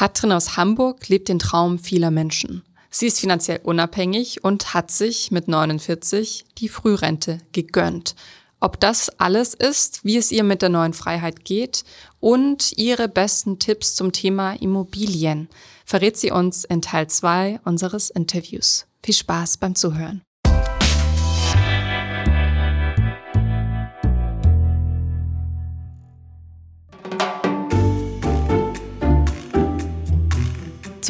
Katrin aus Hamburg lebt den Traum vieler Menschen. Sie ist finanziell unabhängig und hat sich mit 49 die Frührente gegönnt. Ob das alles ist, wie es ihr mit der neuen Freiheit geht und ihre besten Tipps zum Thema Immobilien, verrät sie uns in Teil 2 unseres Interviews. Viel Spaß beim Zuhören.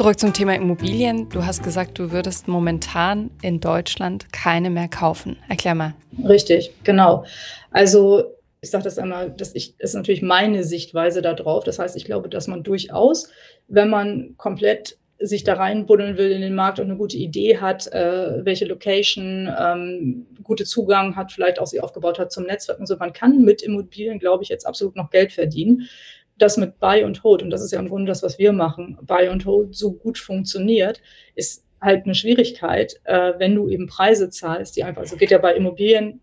Zurück zum Thema Immobilien. Du hast gesagt, du würdest momentan in Deutschland keine mehr kaufen. Erklär mal. Richtig, genau. Also ich sage das einmal, das ist natürlich meine Sichtweise darauf. Das heißt, ich glaube, dass man durchaus, wenn man komplett sich da reinbuddeln will in den Markt und eine gute Idee hat, äh, welche Location, ähm, gute Zugang hat, vielleicht auch sie aufgebaut hat zum Netzwerk und so. Man kann mit Immobilien, glaube ich, jetzt absolut noch Geld verdienen das mit Buy und Hold, und das ist ja im Grunde das, was wir machen, Buy und Hold so gut funktioniert, ist halt eine Schwierigkeit, äh, wenn du eben Preise zahlst, die einfach, also geht ja bei Immobilien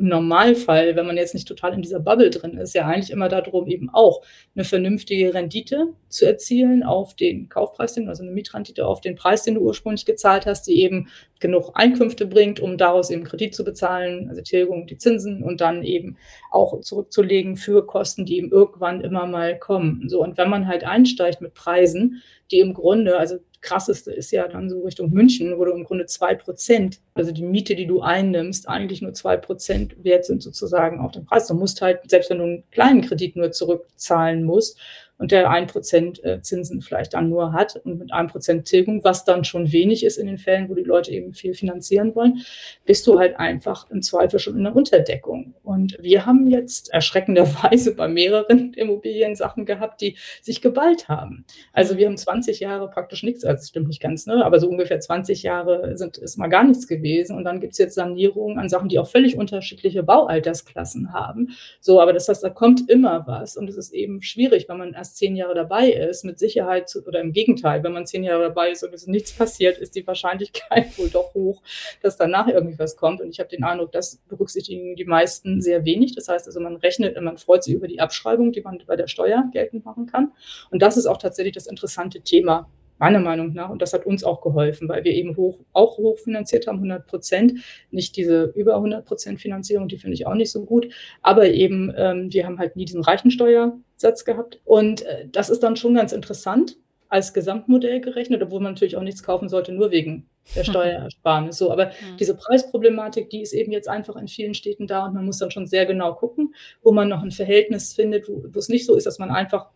im Normalfall, wenn man jetzt nicht total in dieser Bubble drin ist, ja eigentlich immer darum, eben auch eine vernünftige Rendite zu erzielen auf den Kaufpreis, also eine Mietrendite auf den Preis, den du ursprünglich gezahlt hast, die eben genug Einkünfte bringt, um daraus eben Kredit zu bezahlen, also Tilgung, die Zinsen und dann eben auch zurückzulegen für Kosten, die eben irgendwann immer mal kommen. So, und wenn man halt einsteigt mit Preisen, die im Grunde, also krasseste ist ja dann so Richtung München, wo du im Grunde zwei Prozent, also die Miete, die du einnimmst, eigentlich nur zwei Prozent wert sind sozusagen auf dem Preis. Du musst halt, selbst wenn du einen kleinen Kredit nur zurückzahlen musst, und der ein Prozent äh, Zinsen vielleicht dann nur hat und mit einem Prozent Tilgung, was dann schon wenig ist in den Fällen, wo die Leute eben viel finanzieren wollen, bist du halt einfach im Zweifel schon in der Unterdeckung. Und wir haben jetzt erschreckenderweise bei mehreren Immobilien-Sachen gehabt, die sich geballt haben. Also wir haben 20 Jahre praktisch nichts, also stimmt nicht ganz, ne? aber so ungefähr 20 Jahre sind ist mal gar nichts gewesen. Und dann gibt es jetzt Sanierungen an Sachen, die auch völlig unterschiedliche Baualtersklassen haben. So, aber das heißt, da kommt immer was und es ist eben schwierig, wenn man erst erst zehn Jahre dabei ist, mit Sicherheit, oder im Gegenteil, wenn man zehn Jahre dabei ist und es nichts passiert, ist die Wahrscheinlichkeit wohl doch hoch, dass danach irgendwie was kommt. Und ich habe den Eindruck, das berücksichtigen die meisten sehr wenig. Das heißt also, man rechnet, man freut sich über die Abschreibung, die man bei der Steuer geltend machen kann. Und das ist auch tatsächlich das interessante Thema meiner Meinung nach. Und das hat uns auch geholfen, weil wir eben hoch, auch hochfinanziert haben, 100 Prozent. Nicht diese über 100 Prozent Finanzierung, die finde ich auch nicht so gut. Aber eben, ähm, wir haben halt nie diesen Reichensteuersatz gehabt. Und äh, das ist dann schon ganz interessant als Gesamtmodell gerechnet, obwohl man natürlich auch nichts kaufen sollte, nur wegen der Steuerersparnis. So, aber mhm. diese Preisproblematik, die ist eben jetzt einfach in vielen Städten da und man muss dann schon sehr genau gucken, wo man noch ein Verhältnis findet, wo, wo es nicht so ist, dass man einfach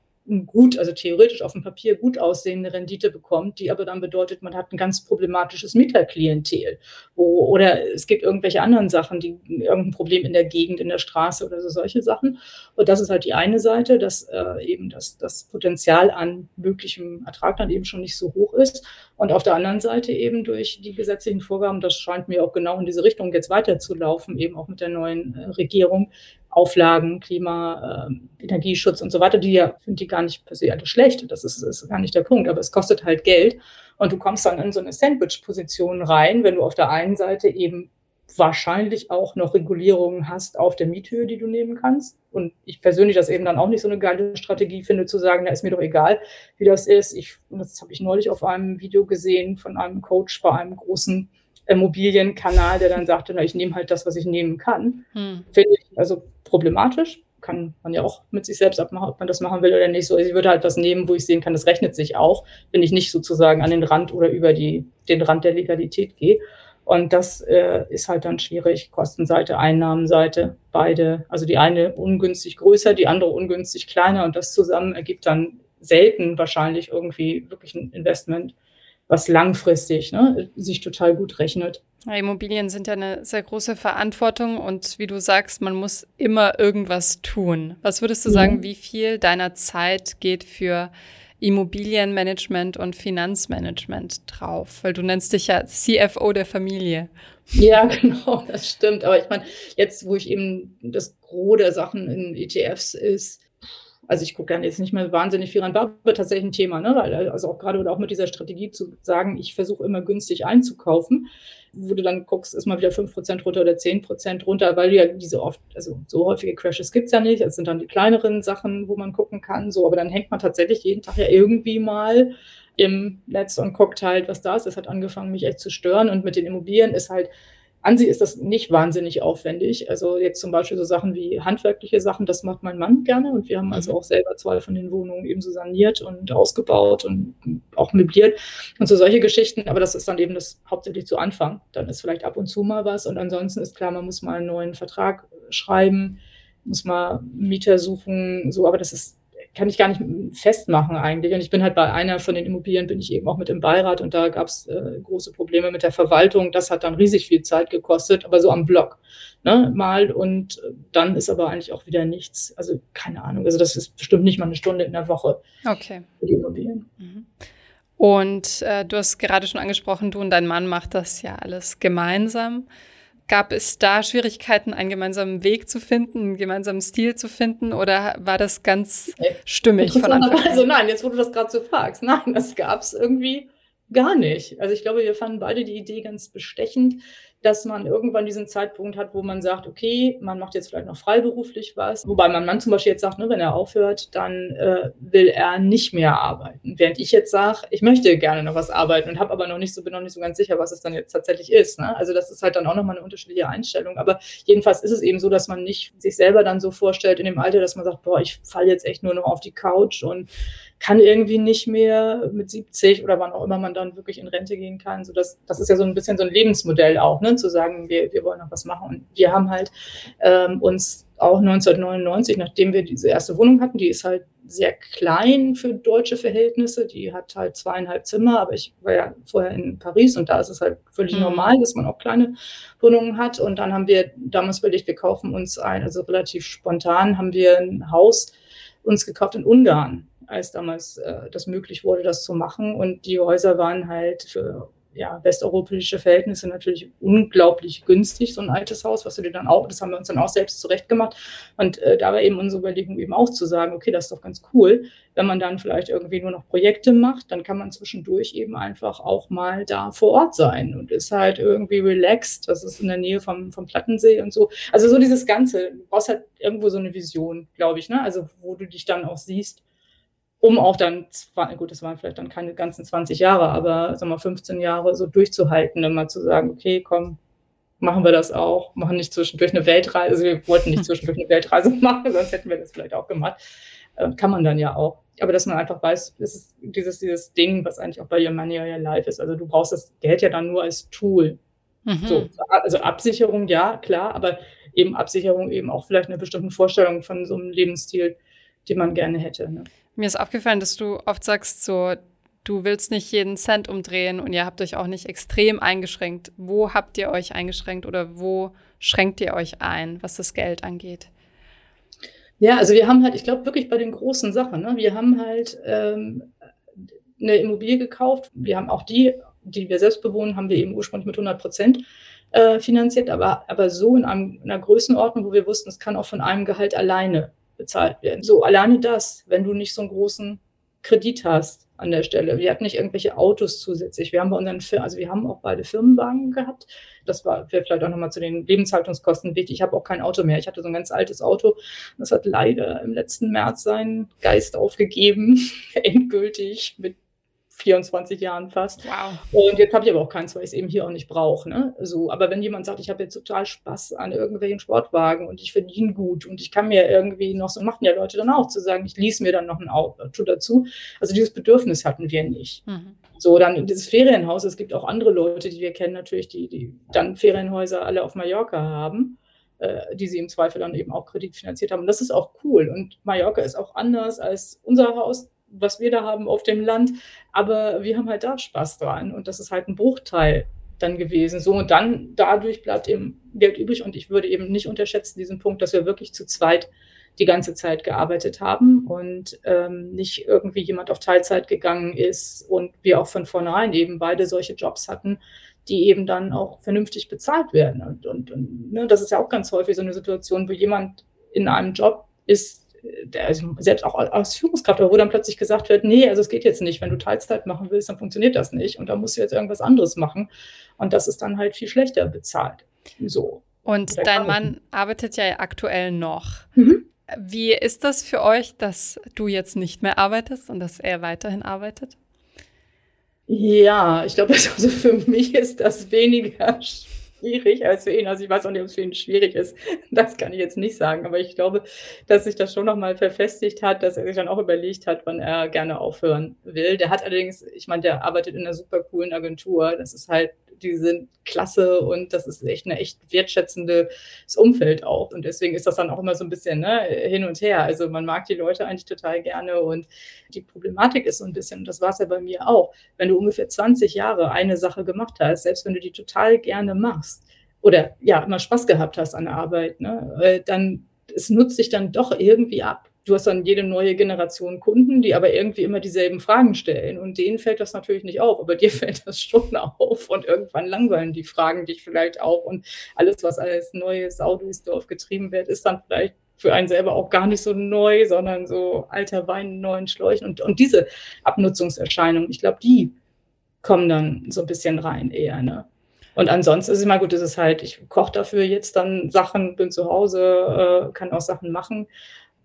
gut, also theoretisch auf dem Papier gut aussehende Rendite bekommt, die aber dann bedeutet, man hat ein ganz problematisches Mieterklientel. Wo, oder es gibt irgendwelche anderen Sachen, die irgendein Problem in der Gegend, in der Straße oder so solche Sachen. Und das ist halt die eine Seite, dass äh, eben das, das Potenzial an möglichem Ertrag dann eben schon nicht so hoch ist. Und auf der anderen Seite eben durch die gesetzlichen Vorgaben, das scheint mir auch genau in diese Richtung jetzt weiterzulaufen, eben auch mit der neuen äh, Regierung, Auflagen, Klima, äh, Energieschutz und so weiter, die ja finde ich gar nicht per se alle schlecht. Das ist, ist gar nicht der Punkt, aber es kostet halt Geld. Und du kommst dann in so eine Sandwich-Position rein, wenn du auf der einen Seite eben wahrscheinlich auch noch Regulierungen hast auf der Miethöhe, die du nehmen kannst. Und ich persönlich das eben dann auch nicht so eine geile Strategie finde, zu sagen, na ist mir doch egal, wie das ist. Ich, das habe ich neulich auf einem Video gesehen von einem Coach bei einem großen Immobilienkanal, der dann sagte, na, ich nehme halt das, was ich nehmen kann. Hm. Finde ich also problematisch. Kann man ja auch mit sich selbst abmachen, ob man das machen will oder nicht. So, ich würde halt was nehmen, wo ich sehen kann, das rechnet sich auch, wenn ich nicht sozusagen an den Rand oder über die, den Rand der Legalität gehe. Und das äh, ist halt dann schwierig. Kostenseite, Einnahmenseite, beide. Also die eine ungünstig größer, die andere ungünstig kleiner. Und das zusammen ergibt dann selten wahrscheinlich irgendwie wirklich ein Investment, was langfristig ne, sich total gut rechnet. Ja, Immobilien sind ja eine sehr große Verantwortung und wie du sagst, man muss immer irgendwas tun. Was würdest du sagen, wie viel deiner Zeit geht für Immobilienmanagement und Finanzmanagement drauf? Weil du nennst dich ja CFO der Familie. Ja, genau, das stimmt. Aber ich meine, jetzt, wo ich eben das Gros der Sachen in ETFs ist, Also ich gucke dann jetzt nicht mehr wahnsinnig viel ran, war aber tatsächlich ein Thema, ne? Weil, also auch gerade oder auch mit dieser Strategie zu sagen, ich versuche immer günstig einzukaufen, wo du dann guckst, ist mal wieder 5% runter oder 10% runter, weil ja diese oft, also so häufige Crashes gibt es ja nicht. Es sind dann die kleineren Sachen, wo man gucken kann, so, aber dann hängt man tatsächlich jeden Tag ja irgendwie mal im Netz und guckt halt, was da ist. Das hat angefangen, mich echt zu stören. Und mit den Immobilien ist halt, an sich ist das nicht wahnsinnig aufwendig. Also jetzt zum Beispiel so Sachen wie handwerkliche Sachen, das macht mein Mann gerne. Und wir haben also mhm. auch selber zwei von den Wohnungen eben so saniert und ausgebaut und auch möbliert und so solche Geschichten. Aber das ist dann eben das hauptsächlich zu Anfang. Dann ist vielleicht ab und zu mal was. Und ansonsten ist klar, man muss mal einen neuen Vertrag schreiben, muss mal Mieter suchen, so. Aber das ist kann ich gar nicht festmachen eigentlich. Und ich bin halt bei einer von den Immobilien, bin ich eben auch mit im Beirat und da gab es äh, große Probleme mit der Verwaltung. Das hat dann riesig viel Zeit gekostet, aber so am Block ne, mal. Und dann ist aber eigentlich auch wieder nichts. Also keine Ahnung. Also das ist bestimmt nicht mal eine Stunde in der Woche okay. für die Immobilien. Mhm. Und äh, du hast gerade schon angesprochen, du und dein Mann macht das ja alles gemeinsam. Gab es da Schwierigkeiten, einen gemeinsamen Weg zu finden, einen gemeinsamen Stil zu finden oder war das ganz stimmig von Anfang an? Also nein, jetzt wo du das gerade so fragst, nein, das gab es irgendwie gar nicht. Also ich glaube, wir fanden beide die Idee ganz bestechend, dass man irgendwann diesen Zeitpunkt hat, wo man sagt, okay, man macht jetzt vielleicht noch freiberuflich was. Wobei mein Mann zum Beispiel jetzt sagt, ne, wenn er aufhört, dann äh, will er nicht mehr arbeiten. Während ich jetzt sage, ich möchte gerne noch was arbeiten und habe aber noch nicht so, bin noch nicht so ganz sicher, was es dann jetzt tatsächlich ist. Ne? Also das ist halt dann auch nochmal eine unterschiedliche Einstellung. Aber jedenfalls ist es eben so, dass man nicht sich selber dann so vorstellt in dem Alter, dass man sagt, boah, ich falle jetzt echt nur noch auf die Couch und kann irgendwie nicht mehr mit 70 oder wann auch immer man dann wirklich in Rente gehen kann. So das, das ist ja so ein bisschen so ein Lebensmodell auch, ne? zu sagen, wir, wir wollen noch was machen. Und wir haben halt ähm, uns auch 1999, nachdem wir diese erste Wohnung hatten, die ist halt sehr klein für deutsche Verhältnisse. Die hat halt zweieinhalb Zimmer, aber ich war ja vorher in Paris und da ist es halt völlig mhm. normal, dass man auch kleine Wohnungen hat. Und dann haben wir damals überlegt, wir kaufen uns ein, also relativ spontan haben wir ein Haus uns gekauft in Ungarn als damals äh, das möglich wurde, das zu machen. Und die Häuser waren halt für ja, westeuropäische Verhältnisse natürlich unglaublich günstig, so ein altes Haus, was dir dann auch, das haben wir uns dann auch selbst zurechtgemacht. Und äh, da war eben unsere Überlegung eben auch zu sagen, okay, das ist doch ganz cool, wenn man dann vielleicht irgendwie nur noch Projekte macht, dann kann man zwischendurch eben einfach auch mal da vor Ort sein und ist halt irgendwie relaxed. Das ist in der Nähe vom, vom Plattensee und so. Also so dieses Ganze, du brauchst halt irgendwo so eine Vision, glaube ich, ne? Also wo du dich dann auch siehst um auch dann, gut, das waren vielleicht dann keine ganzen 20 Jahre, aber sagen wir 15 Jahre so durchzuhalten, immer zu sagen, okay, komm, machen wir das auch, machen nicht zwischendurch eine Weltreise, also wir wollten nicht zwischendurch eine Weltreise machen, sonst hätten wir das vielleicht auch gemacht. Äh, kann man dann ja auch. Aber dass man einfach weiß, es ist dieses, dieses Ding, was eigentlich auch bei Your Money or Your Life ist. Also du brauchst das Geld ja dann nur als Tool. Mhm. So, also Absicherung, ja, klar, aber eben Absicherung eben auch vielleicht eine bestimmte Vorstellung von so einem Lebensstil, den man gerne hätte. Ne? Mir ist aufgefallen, dass du oft sagst, so, du willst nicht jeden Cent umdrehen und ihr habt euch auch nicht extrem eingeschränkt. Wo habt ihr euch eingeschränkt oder wo schränkt ihr euch ein, was das Geld angeht? Ja, also wir haben halt, ich glaube wirklich bei den großen Sachen, ne? wir haben halt ähm, eine Immobilie gekauft. Wir haben auch die, die wir selbst bewohnen, haben wir eben ursprünglich mit 100 Prozent äh, finanziert, aber, aber so in, einem, in einer Größenordnung, wo wir wussten, es kann auch von einem Gehalt alleine bezahlt werden. So, alleine das, wenn du nicht so einen großen Kredit hast an der Stelle. Wir hatten nicht irgendwelche Autos zusätzlich. Wir haben bei unseren Firmen, also wir haben auch beide Firmenwagen gehabt. Das war vielleicht auch nochmal zu den Lebenshaltungskosten wichtig. Ich habe auch kein Auto mehr. Ich hatte so ein ganz altes Auto. Das hat leider im letzten März seinen Geist aufgegeben, endgültig mit 24 Jahren fast. Wow. Und jetzt habe ich aber auch keins, weil ich es eben hier auch nicht brauche. Ne? So, aber wenn jemand sagt, ich habe jetzt total Spaß an irgendwelchen Sportwagen und ich verdiene gut und ich kann mir irgendwie noch so, machen ja Leute dann auch, zu sagen, ich lease mir dann noch ein Auto dazu. Also dieses Bedürfnis hatten wir nicht. Mhm. So, dann dieses Ferienhaus, es gibt auch andere Leute, die wir kennen natürlich, die, die dann Ferienhäuser alle auf Mallorca haben äh, die sie im Zweifel dann eben auch kreditfinanziert haben. Und das ist auch cool. Und Mallorca ist auch anders als unser Haus was wir da haben auf dem Land. Aber wir haben halt da Spaß dran. Und das ist halt ein Bruchteil dann gewesen. So, und dann dadurch bleibt eben Geld übrig. Und ich würde eben nicht unterschätzen diesen Punkt, dass wir wirklich zu zweit die ganze Zeit gearbeitet haben und ähm, nicht irgendwie jemand auf Teilzeit gegangen ist und wir auch von vornherein eben beide solche Jobs hatten, die eben dann auch vernünftig bezahlt werden. Und, und, und ne, das ist ja auch ganz häufig so eine Situation, wo jemand in einem Job ist, also selbst auch als Führungskraft, wo dann plötzlich gesagt wird, nee, also es geht jetzt nicht, wenn du Teilzeit machen willst, dann funktioniert das nicht und da musst du jetzt irgendwas anderes machen und das ist dann halt viel schlechter bezahlt. So. Und dein Mann arbeitet ja aktuell noch. Mhm. Wie ist das für euch, dass du jetzt nicht mehr arbeitest und dass er weiterhin arbeitet? Ja, ich glaube, also für mich ist das weniger schwierig als für ihn. Also ich weiß auch nicht, ob es für ihn schwierig ist. Das kann ich jetzt nicht sagen. Aber ich glaube, dass sich das schon nochmal verfestigt hat, dass er sich dann auch überlegt hat, wann er gerne aufhören will. Der hat allerdings, ich meine, der arbeitet in einer super coolen Agentur. Das ist halt die sind klasse und das ist echt ein echt wertschätzendes Umfeld auch. Und deswegen ist das dann auch immer so ein bisschen ne, hin und her. Also man mag die Leute eigentlich total gerne und die Problematik ist so ein bisschen, und das war es ja bei mir auch, wenn du ungefähr 20 Jahre eine Sache gemacht hast, selbst wenn du die total gerne machst oder ja, immer Spaß gehabt hast an der Arbeit, ne, äh, dann es nutzt sich dann doch irgendwie ab du hast dann jede neue Generation Kunden, die aber irgendwie immer dieselben Fragen stellen. Und denen fällt das natürlich nicht auf, aber dir fällt das schon auf. Und irgendwann langweilen die Fragen dich vielleicht auch. Und alles, was als neues Sau durchs Dorf getrieben wird, ist dann vielleicht für einen selber auch gar nicht so neu, sondern so alter Wein in neuen Schläuchen. Und, und diese Abnutzungserscheinungen, ich glaube, die kommen dann so ein bisschen rein eher. Ne? Und ansonsten ist es immer gut, ist es halt, ich koche dafür jetzt dann Sachen, bin zu Hause, äh, kann auch Sachen machen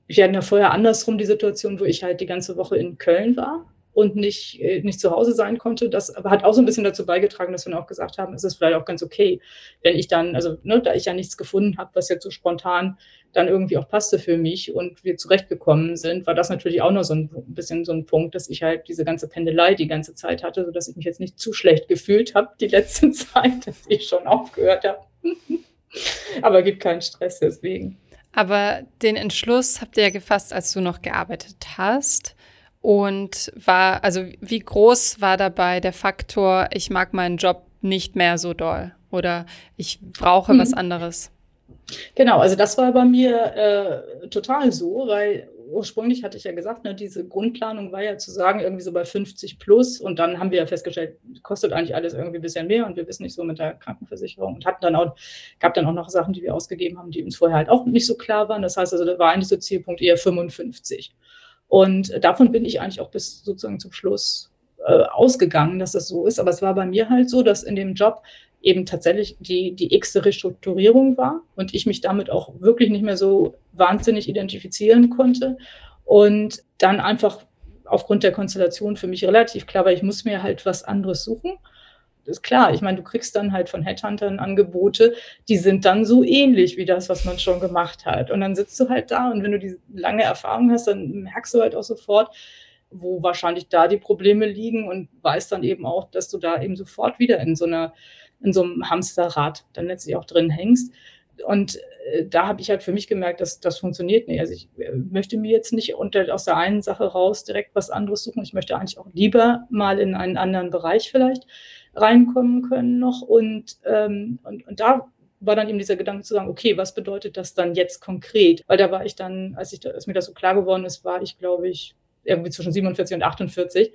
wir hatten ja vorher andersrum die Situation, wo ich halt die ganze Woche in Köln war und nicht, äh, nicht zu Hause sein konnte. Das hat auch so ein bisschen dazu beigetragen, dass wir dann auch gesagt haben, es ist vielleicht auch ganz okay, wenn ich dann, also ne, da ich ja nichts gefunden habe, was jetzt so spontan dann irgendwie auch passte für mich und wir zurechtgekommen sind, war das natürlich auch noch so ein bisschen so ein Punkt, dass ich halt diese ganze Pendelei die ganze Zeit hatte, sodass ich mich jetzt nicht zu schlecht gefühlt habe die letzte Zeit, dass ich schon aufgehört habe. aber gibt keinen Stress deswegen. Aber den Entschluss habt ihr ja gefasst, als du noch gearbeitet hast. Und war, also wie groß war dabei der Faktor, ich mag meinen Job nicht mehr so doll oder ich brauche mhm. was anderes? Genau, also das war bei mir äh, total so, weil ursprünglich hatte ich ja gesagt, ne, diese Grundplanung war ja zu sagen, irgendwie so bei 50 plus. Und dann haben wir ja festgestellt, kostet eigentlich alles irgendwie ein bisschen mehr und wir wissen nicht so mit der Krankenversicherung und hatten dann auch, gab dann auch noch Sachen, die wir ausgegeben haben, die uns vorher halt auch nicht so klar waren. Das heißt also, da war eigentlich so Zielpunkt eher 55. Und davon bin ich eigentlich auch bis sozusagen zum Schluss äh, ausgegangen, dass das so ist. Aber es war bei mir halt so, dass in dem Job eben tatsächlich die, die x-te Restrukturierung war und ich mich damit auch wirklich nicht mehr so wahnsinnig identifizieren konnte. Und dann einfach aufgrund der Konstellation für mich relativ klar war, ich muss mir halt was anderes suchen. Das ist klar, ich meine, du kriegst dann halt von Headhuntern Angebote, die sind dann so ähnlich wie das, was man schon gemacht hat. Und dann sitzt du halt da und wenn du die lange Erfahrung hast, dann merkst du halt auch sofort, wo wahrscheinlich da die Probleme liegen und weißt dann eben auch, dass du da eben sofort wieder in so einer in so einem Hamsterrad dann letztlich auch drin hängst. Und äh, da habe ich halt für mich gemerkt, dass das funktioniert nicht. Also ich äh, möchte mir jetzt nicht unter, aus der einen Sache raus direkt was anderes suchen. Ich möchte eigentlich auch lieber mal in einen anderen Bereich vielleicht reinkommen können noch. Und, ähm, und, und da war dann eben dieser Gedanke zu sagen, okay, was bedeutet das dann jetzt konkret? Weil da war ich dann, als, ich, als mir das so klar geworden ist, war ich, glaube ich, irgendwie zwischen 47 und 48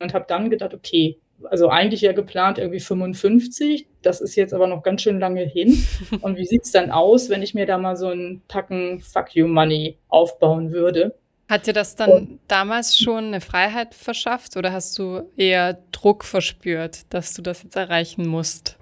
und habe dann gedacht, okay, also eigentlich ja geplant irgendwie 55. Das ist jetzt aber noch ganz schön lange hin. Und wie sieht es dann aus, wenn ich mir da mal so ein Packen Fuck You Money aufbauen würde? Hat dir das dann Und, damals schon eine Freiheit verschafft oder hast du eher Druck verspürt, dass du das jetzt erreichen musst?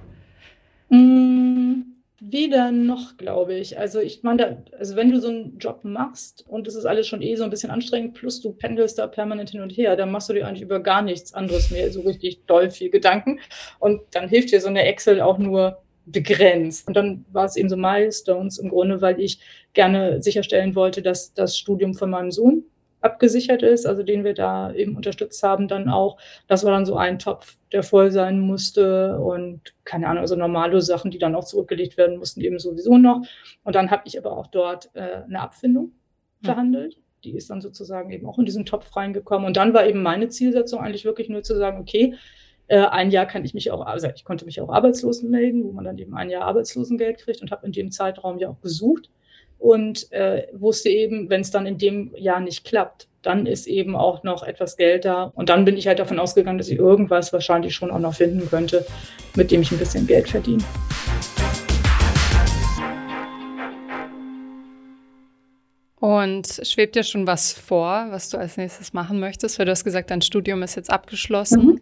Mmh Weder noch, glaube ich. Also ich meine, also wenn du so einen Job machst und es ist alles schon eh so ein bisschen anstrengend, plus du pendelst da permanent hin und her, dann machst du dir eigentlich über gar nichts anderes mehr so richtig doll viel Gedanken. Und dann hilft dir so eine Excel auch nur begrenzt. Und dann war es eben so Milestones im Grunde, weil ich gerne sicherstellen wollte, dass das Studium von meinem Sohn abgesichert ist, also den wir da eben unterstützt haben, dann auch. Das war dann so ein Topf, der voll sein musste und keine Ahnung, also normale Sachen, die dann auch zurückgelegt werden mussten, eben sowieso noch. Und dann habe ich aber auch dort äh, eine Abfindung verhandelt. Die ist dann sozusagen eben auch in diesen Topf reingekommen. Und dann war eben meine Zielsetzung eigentlich wirklich nur zu sagen, okay, äh, ein Jahr kann ich mich auch, also ich konnte mich auch arbeitslos melden, wo man dann eben ein Jahr Arbeitslosengeld kriegt und habe in dem Zeitraum ja auch gesucht und äh, wusste eben, wenn es dann in dem Jahr nicht klappt, dann ist eben auch noch etwas Geld da. Und dann bin ich halt davon ausgegangen, dass ich irgendwas wahrscheinlich schon auch noch finden könnte, mit dem ich ein bisschen Geld verdiene. Und schwebt dir schon was vor, was du als nächstes machen möchtest? Weil du hast gesagt, dein Studium ist jetzt abgeschlossen. Mhm.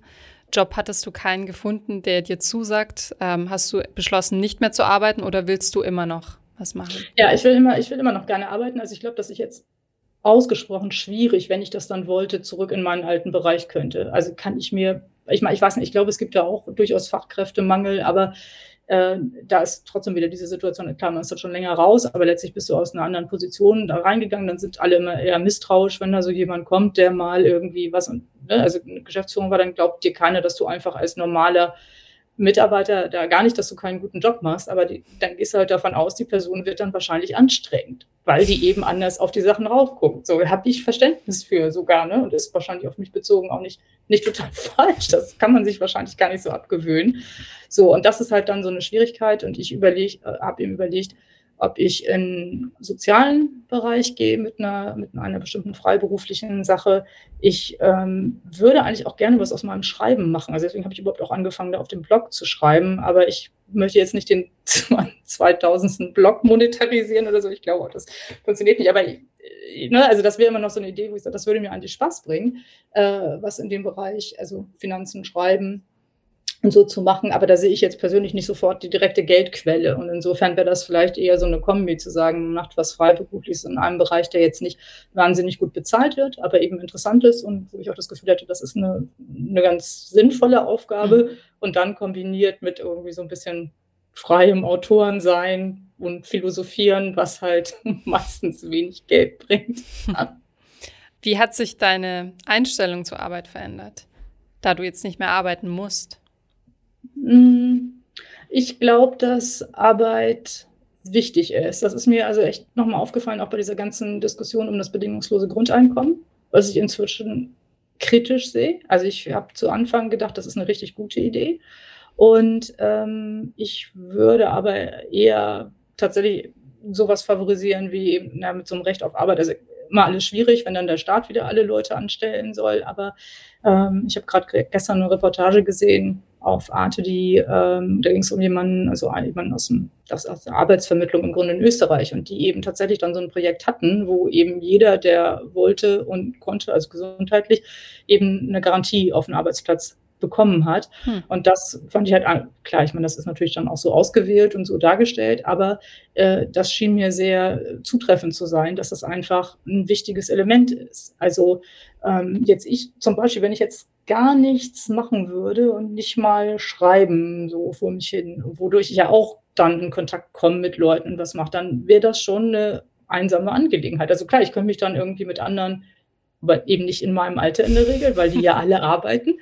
Job hattest du keinen gefunden, der dir zusagt. Ähm, hast du beschlossen, nicht mehr zu arbeiten oder willst du immer noch was machen? Ja, ich will immer, ich will immer noch gerne arbeiten. Also ich glaube, dass ich jetzt ausgesprochen schwierig, wenn ich das dann wollte, zurück in meinen alten Bereich könnte. Also kann ich mir, ich meine, ich weiß nicht, ich glaube, es gibt ja auch durchaus Fachkräftemangel, aber äh, da ist trotzdem wieder diese Situation, klar, man ist dort schon länger raus, aber letztlich bist du aus einer anderen Position da reingegangen, dann sind alle immer eher misstrauisch, wenn da so jemand kommt, der mal irgendwie was, ne, also eine Geschäftsführung war, dann glaubt dir keiner, dass du einfach als normaler Mitarbeiter da gar nicht, dass du keinen guten Job machst, aber die, dann gehst du halt davon aus, die Person wird dann wahrscheinlich anstrengend, weil die eben anders auf die Sachen raufguckt. So habe ich Verständnis für sogar, ne? Und ist wahrscheinlich auf mich bezogen auch nicht, nicht total falsch. Das kann man sich wahrscheinlich gar nicht so abgewöhnen. So, und das ist halt dann so eine Schwierigkeit. Und ich überlege, äh, habe ihm überlegt, ob ich in sozialen Bereich gehe mit einer, mit einer bestimmten freiberuflichen Sache. Ich ähm, würde eigentlich auch gerne was aus meinem Schreiben machen. Also deswegen habe ich überhaupt auch angefangen, da auf dem Blog zu schreiben. Aber ich möchte jetzt nicht den 2000. Blog monetarisieren oder so. Ich glaube, das funktioniert nicht. Aber ne, also das wäre immer noch so eine Idee, wo ich sage, das würde mir eigentlich Spaß bringen, äh, was in dem Bereich, also Finanzen, Schreiben, und so zu machen. Aber da sehe ich jetzt persönlich nicht sofort die direkte Geldquelle. Und insofern wäre das vielleicht eher so eine Kombi zu sagen, man macht was Freiberufliches in einem Bereich, der jetzt nicht wahnsinnig gut bezahlt wird, aber eben interessant ist und wo ich auch das Gefühl hätte, das ist eine, eine ganz sinnvolle Aufgabe mhm. und dann kombiniert mit irgendwie so ein bisschen freiem Autorensein und Philosophieren, was halt meistens wenig Geld bringt. Wie hat sich deine Einstellung zur Arbeit verändert, da du jetzt nicht mehr arbeiten musst? Hm, ich glaube, dass Arbeit wichtig ist. Das ist mir also echt nochmal aufgefallen, auch bei dieser ganzen Diskussion um das bedingungslose Grundeinkommen, was ich inzwischen kritisch sehe. Also ich habe zu Anfang gedacht, das ist eine richtig gute Idee. Und ähm, ich würde aber eher tatsächlich sowas favorisieren wie na, mit so einem Recht auf Arbeit. Also immer alles schwierig, wenn dann der Staat wieder alle Leute anstellen soll. Aber ähm, ich habe gerade gestern eine Reportage gesehen auf Arte, die, ähm, da ging es um jemanden, also jemanden aus, dem, aus, aus der Arbeitsvermittlung im Grunde in Österreich und die eben tatsächlich dann so ein Projekt hatten, wo eben jeder, der wollte und konnte, also gesundheitlich, eben eine Garantie auf den Arbeitsplatz bekommen hat. Hm. Und das fand ich halt, klar, ich meine, das ist natürlich dann auch so ausgewählt und so dargestellt, aber äh, das schien mir sehr zutreffend zu sein, dass das einfach ein wichtiges Element ist. Also ähm, jetzt ich zum Beispiel, wenn ich jetzt gar nichts machen würde und nicht mal schreiben, so vor mich hin, wodurch ich ja auch dann in Kontakt komme mit Leuten und was mache, dann wäre das schon eine einsame Angelegenheit. Also klar, ich könnte mich dann irgendwie mit anderen, aber eben nicht in meinem Alter in der Regel, weil die ja alle arbeiten,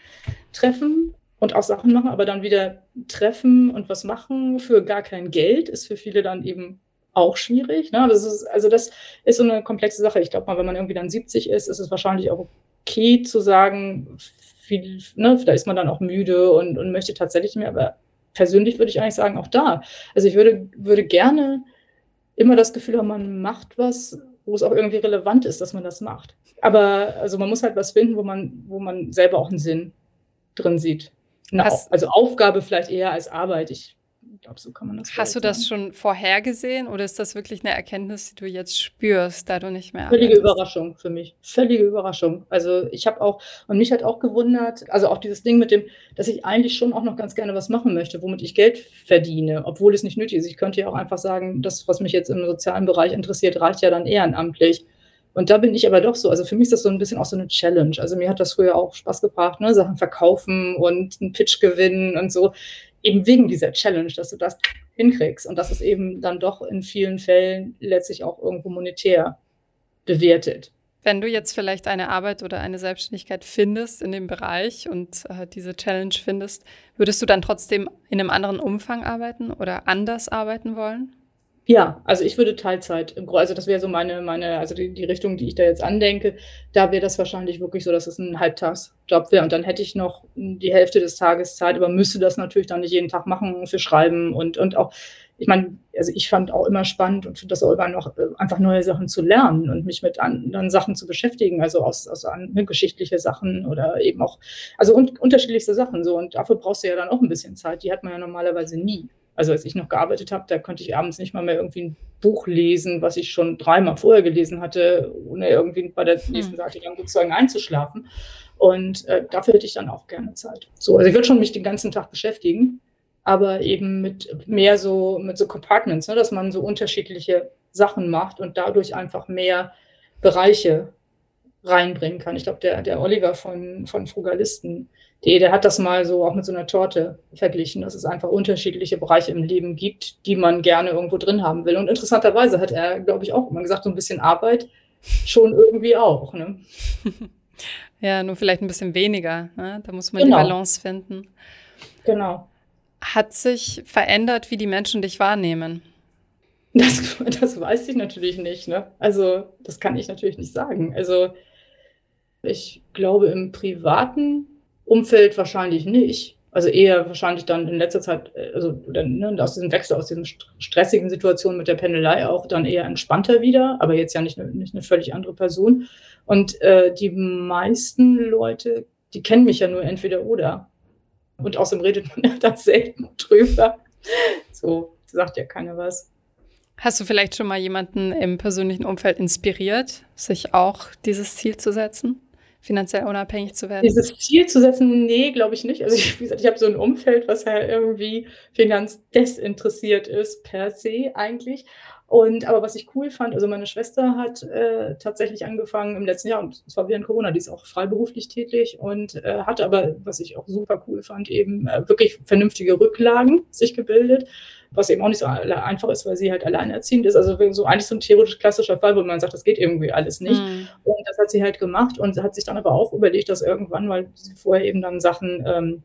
treffen und auch Sachen machen, aber dann wieder treffen und was machen für gar kein Geld ist für viele dann eben auch schwierig. Ne? Das ist, also das ist so eine komplexe Sache. Ich glaube mal, wenn man irgendwie dann 70 ist, ist es wahrscheinlich auch okay zu sagen, viel, ne, vielleicht ist man dann auch müde und, und möchte tatsächlich mehr, aber persönlich würde ich eigentlich sagen, auch da. Also ich würde, würde gerne immer das Gefühl haben, man macht was, wo es auch irgendwie relevant ist, dass man das macht. Aber also man muss halt was finden, wo man, wo man selber auch einen Sinn drin sieht. Hast, also Aufgabe vielleicht eher als Arbeit. Ich glaube, so kann man das Hast du das sagen. schon vorhergesehen oder ist das wirklich eine Erkenntnis, die du jetzt spürst, da du nicht mehr Völlige arbeitest? Überraschung für mich. Völlige Überraschung. Also ich habe auch, und mich hat auch gewundert, also auch dieses Ding mit dem, dass ich eigentlich schon auch noch ganz gerne was machen möchte, womit ich Geld verdiene, obwohl es nicht nötig ist. Ich könnte ja auch einfach sagen, das, was mich jetzt im sozialen Bereich interessiert, reicht ja dann ehrenamtlich. Und da bin ich aber doch so, also für mich ist das so ein bisschen auch so eine Challenge. Also mir hat das früher auch Spaß gebracht, ne? Sachen verkaufen und einen Pitch gewinnen und so eben wegen dieser Challenge, dass du das hinkriegst. Und das ist eben dann doch in vielen Fällen letztlich auch irgendwo monetär bewertet. Wenn du jetzt vielleicht eine Arbeit oder eine Selbstständigkeit findest in dem Bereich und äh, diese Challenge findest, würdest du dann trotzdem in einem anderen Umfang arbeiten oder anders arbeiten wollen? Ja, also ich würde Teilzeit, also das wäre so meine, meine, also die, die Richtung, die ich da jetzt andenke, da wäre das wahrscheinlich wirklich so, dass es ein Halbtagsjob wäre. Und dann hätte ich noch die Hälfte des Tages Zeit, aber müsste das natürlich dann nicht jeden Tag machen für Schreiben und, und auch, ich meine, also ich fand auch immer spannend und finde das auch immer noch, äh, einfach neue Sachen zu lernen und mich mit anderen Sachen zu beschäftigen, also aus, aus ne, geschichtliche Sachen oder eben auch, also un unterschiedlichste Sachen so. Und dafür brauchst du ja dann auch ein bisschen Zeit, die hat man ja normalerweise nie. Also als ich noch gearbeitet habe, da konnte ich abends nicht mal mehr irgendwie ein Buch lesen, was ich schon dreimal vorher gelesen hatte, ohne irgendwie bei der hm. nächsten Seite dann sozusagen einzuschlafen. Und äh, dafür hätte ich dann auch gerne Zeit. So, also ich würde schon mich den ganzen Tag beschäftigen, aber eben mit mehr so, mit so Compartments, ne, dass man so unterschiedliche Sachen macht und dadurch einfach mehr Bereiche reinbringen kann. Ich glaube, der, der Oliver von, von Frugalisten, der, der hat das mal so auch mit so einer Torte verglichen, dass es einfach unterschiedliche Bereiche im Leben gibt, die man gerne irgendwo drin haben will. Und interessanterweise hat er, glaube ich, auch immer gesagt, so ein bisschen Arbeit schon irgendwie auch. Ne? Ja, nur vielleicht ein bisschen weniger. Ne? Da muss man genau. die Balance finden. Genau. Hat sich verändert, wie die Menschen dich wahrnehmen? Das, das weiß ich natürlich nicht. Ne? Also, das kann ich natürlich nicht sagen. Also, ich glaube, im privaten Umfeld wahrscheinlich nicht. Also eher wahrscheinlich dann in letzter Zeit, äh, also dann, ne, aus diesem Wechsel, aus diesen stressigen Situationen mit der Pendelei auch dann eher entspannter wieder, aber jetzt ja nicht, nicht eine völlig andere Person. Und äh, die meisten Leute, die kennen mich ja nur entweder oder. Und außerdem redet man ja da selten drüber. So sagt ja keiner was. Hast du vielleicht schon mal jemanden im persönlichen Umfeld inspiriert, sich auch dieses Ziel zu setzen? Finanziell unabhängig zu werden? Dieses Ziel zu setzen, nee, glaube ich nicht. Also ich, wie gesagt, ich habe so ein Umfeld, was ja irgendwie finanzdesinteressiert ist per se eigentlich. Und aber was ich cool fand, also meine Schwester hat äh, tatsächlich angefangen im letzten Jahr, und es war während Corona, die ist auch freiberuflich tätig und äh, hatte aber, was ich auch super cool fand, eben äh, wirklich vernünftige Rücklagen sich gebildet was eben auch nicht so einfach ist, weil sie halt alleinerziehend ist. Also so eigentlich so ein theoretisch klassischer Fall, wo man sagt, das geht irgendwie alles nicht. Mhm. Und das hat sie halt gemacht und hat sich dann aber auch überlegt, dass irgendwann, weil sie vorher eben dann Sachen ähm,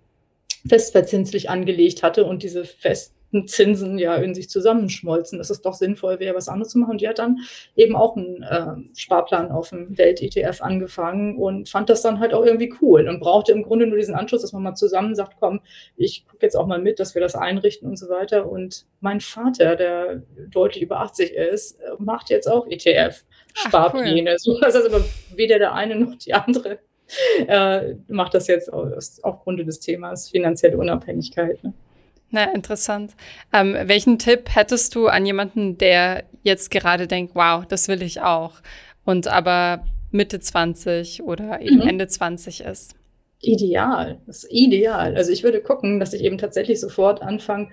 festverzinslich angelegt hatte und diese fest Zinsen ja in sich zusammenschmolzen, dass es doch sinnvoll wäre, was anderes zu machen. Und die hat dann eben auch einen äh, Sparplan auf dem Welt-ETF angefangen und fand das dann halt auch irgendwie cool und brauchte im Grunde nur diesen Anschluss, dass man mal zusammen sagt, komm, ich gucke jetzt auch mal mit, dass wir das einrichten und so weiter. Und mein Vater, der deutlich über 80 ist, macht jetzt auch ETF-Sparpläne. Cool. So, das heißt aber weder der eine noch die andere äh, macht das jetzt aus, aufgrund des Themas finanzielle Unabhängigkeit. Ne? Na, interessant. Ähm, welchen Tipp hättest du an jemanden, der jetzt gerade denkt, wow, das will ich auch und aber Mitte 20 oder eben mhm. Ende 20 ist? Ideal, das ist ideal. Also ich würde gucken, dass ich eben tatsächlich sofort anfange,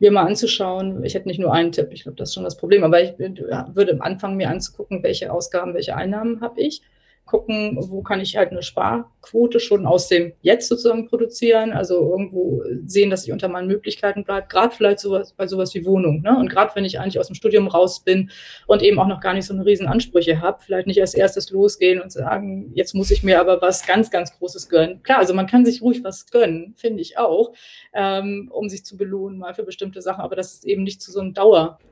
mir mal anzuschauen. Ich hätte nicht nur einen Tipp, ich glaube, das ist schon das Problem, aber ich würde anfangen, mir anzugucken, welche Ausgaben, welche Einnahmen habe ich gucken, wo kann ich halt eine Sparquote schon aus dem Jetzt sozusagen produzieren, also irgendwo sehen, dass ich unter meinen Möglichkeiten bleibe, gerade vielleicht sowas, bei sowas wie Wohnung. Ne? Und gerade wenn ich eigentlich aus dem Studium raus bin und eben auch noch gar nicht so eine riesen Ansprüche habe, vielleicht nicht als erstes losgehen und sagen, jetzt muss ich mir aber was ganz, ganz Großes gönnen. Klar, also man kann sich ruhig was gönnen, finde ich auch, ähm, um sich zu belohnen mal für bestimmte Sachen, aber dass es eben nicht zu so einem